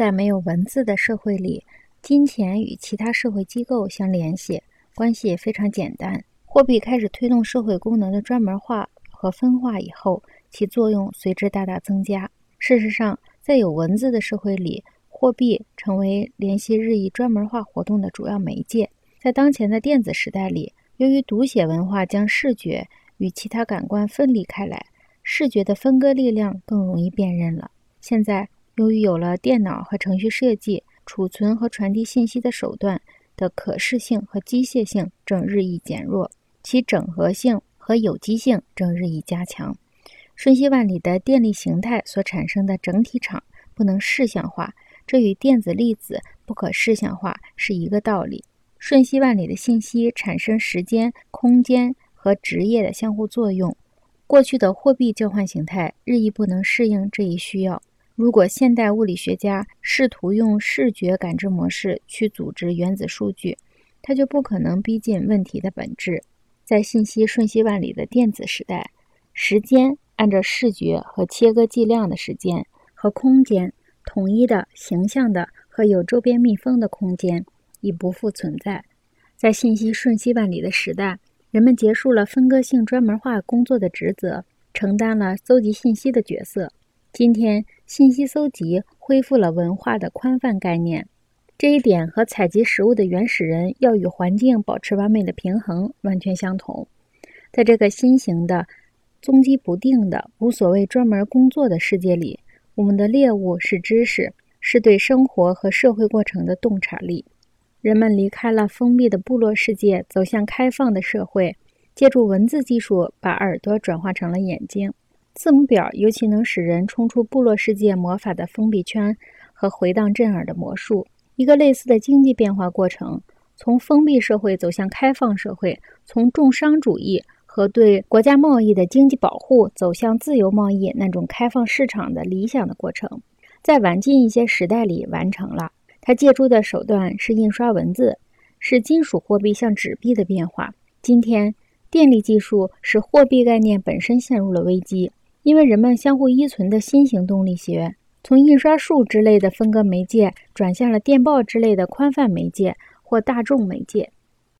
在没有文字的社会里，金钱与其他社会机构相联系，关系也非常简单。货币开始推动社会功能的专门化和分化以后，其作用随之大大增加。事实上，在有文字的社会里，货币成为联系日益专门化活动的主要媒介。在当前的电子时代里，由于读写文化将视觉与其他感官分离开来，视觉的分割力量更容易辨认了。现在。由于有了电脑和程序设计，储存和传递信息的手段的可视性和机械性正日益减弱，其整合性和有机性正日益加强。瞬息万里的电力形态所产生的整体场不能视像化，这与电子粒子不可视像化是一个道理。瞬息万里的信息产生时间、空间和职业的相互作用。过去的货币交换形态日益不能适应这一需要。如果现代物理学家试图用视觉感知模式去组织原子数据，他就不可能逼近问题的本质。在信息瞬息万里的电子时代，时间按照视觉和切割计量的时间和空间，统一的、形象的和有周边密封的空间已不复存在。在信息瞬息万里的时代，人们结束了分割性专门化工作的职责，承担了搜集信息的角色。今天，信息搜集恢复了文化的宽泛概念，这一点和采集食物的原始人要与环境保持完美的平衡完全相同。在这个新型的、踪迹不定的、无所谓专门工作的世界里，我们的猎物是知识，是对生活和社会过程的洞察力。人们离开了封闭的部落世界，走向开放的社会，借助文字技术，把耳朵转化成了眼睛。字母表尤其能使人冲出部落世界魔法的封闭圈和回荡震耳的魔术。一个类似的经济变化过程，从封闭社会走向开放社会，从重商主义和对国家贸易的经济保护走向自由贸易那种开放市场的理想的过程，在晚近一些时代里完成了。它借助的手段是印刷文字，是金属货币向纸币的变化。今天，电力技术使货币概念本身陷入了危机。因为人们相互依存的新型动力学，从印刷术之类的分割媒介转向了电报之类的宽泛媒介或大众媒介。